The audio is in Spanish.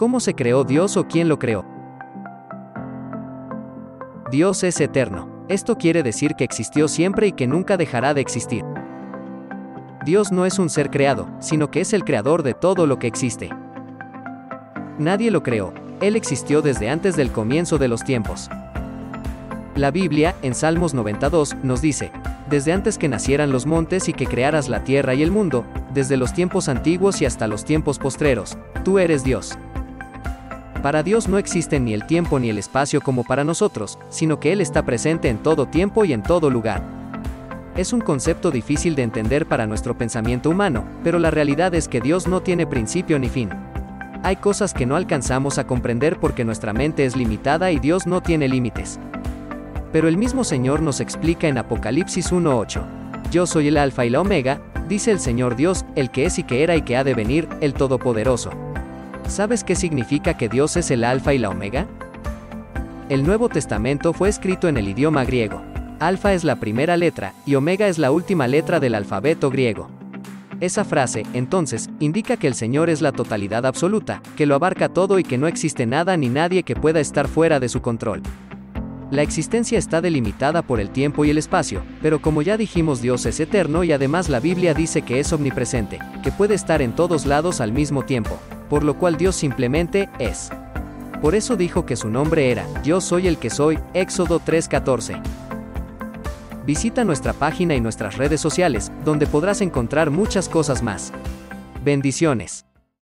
¿Cómo se creó Dios o quién lo creó? Dios es eterno. Esto quiere decir que existió siempre y que nunca dejará de existir. Dios no es un ser creado, sino que es el creador de todo lo que existe. Nadie lo creó, Él existió desde antes del comienzo de los tiempos. La Biblia, en Salmos 92, nos dice, desde antes que nacieran los montes y que crearas la tierra y el mundo, desde los tiempos antiguos y hasta los tiempos postreros, tú eres Dios. Para Dios no existen ni el tiempo ni el espacio como para nosotros, sino que Él está presente en todo tiempo y en todo lugar. Es un concepto difícil de entender para nuestro pensamiento humano, pero la realidad es que Dios no tiene principio ni fin. Hay cosas que no alcanzamos a comprender porque nuestra mente es limitada y Dios no tiene límites. Pero el mismo Señor nos explica en Apocalipsis 1.8. Yo soy el Alfa y la Omega, dice el Señor Dios, el que es y que era y que ha de venir, el Todopoderoso. ¿Sabes qué significa que Dios es el Alfa y la Omega? El Nuevo Testamento fue escrito en el idioma griego. Alfa es la primera letra, y Omega es la última letra del alfabeto griego. Esa frase, entonces, indica que el Señor es la totalidad absoluta, que lo abarca todo y que no existe nada ni nadie que pueda estar fuera de su control. La existencia está delimitada por el tiempo y el espacio, pero como ya dijimos Dios es eterno y además la Biblia dice que es omnipresente, que puede estar en todos lados al mismo tiempo por lo cual Dios simplemente es. Por eso dijo que su nombre era, Yo soy el que soy, Éxodo 3:14. Visita nuestra página y nuestras redes sociales, donde podrás encontrar muchas cosas más. Bendiciones.